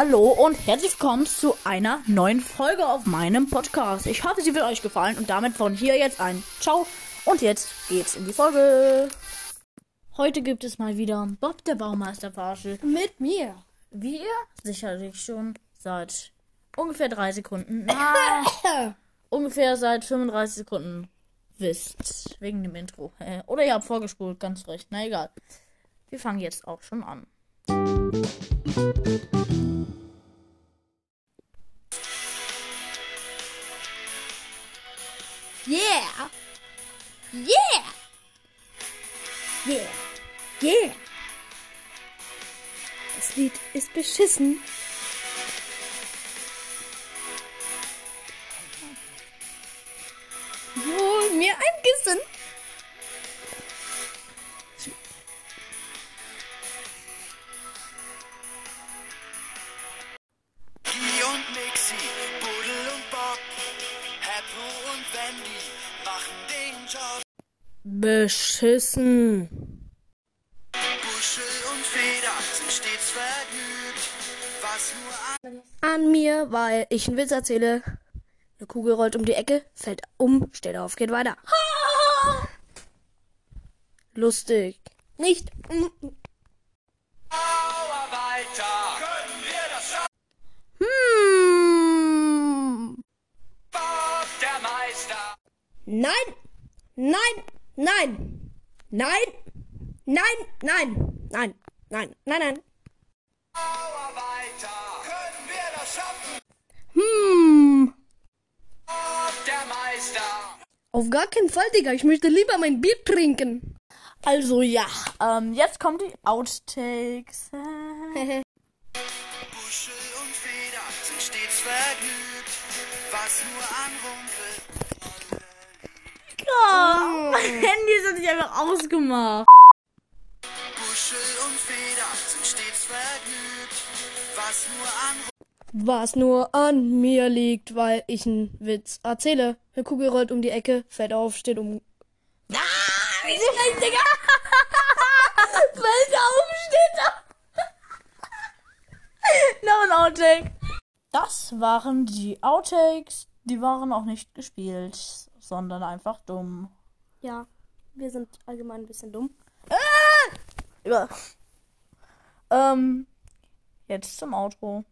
Hallo und herzlich willkommen zu einer neuen Folge auf meinem Podcast. Ich hoffe, sie wird euch gefallen und damit von hier jetzt ein Ciao und jetzt geht's in die Folge. Heute gibt es mal wieder Bob der Baumeister Verarsche. Mit mir. Wie ihr sicherlich schon seit ungefähr drei Sekunden, na, ungefähr seit 35 Sekunden wisst. Wegen dem Intro. Oder ihr habt vorgespult, ganz recht. Na egal. Wir fangen jetzt auch schon an. Yeah. Yeah. Yeah. Yeah. Das Lied ist beschissen. Nur an mir, weil ich einen Witz erzähle. Eine Kugel rollt um die Ecke, fällt um, steht auf, geht weiter. Lustig. Nicht. Der Meister. Nein, nein, nein, nein, nein, nein, nein, nein, nein, nein. Auarbeiter. Können wir das schaffen? Hm. Der Meister. Auf gar keinen Fall, Digga. Ich möchte lieber mein Bier trinken. Also ja, ähm, jetzt kommen die Outtakes. Buschel und Feder sind stets vergnügt, was nur an Rumpel. Mein Handy ist nicht einfach ausgemacht. Buschel und Feder sind stets vergnügt, was nur an Was nur an mir liegt, weil ich einen Witz erzähle. Eine Kugel rollt um die Ecke, fällt auf, steht um. Ah, wie schlecht, Digga. Fällt auf, steht da. Noch ein Outtake. Das waren die Outtakes. Die waren auch nicht gespielt, sondern einfach dumm. Ja, wir sind allgemein ein bisschen dumm. Ja. Ähm, jetzt zum Outro.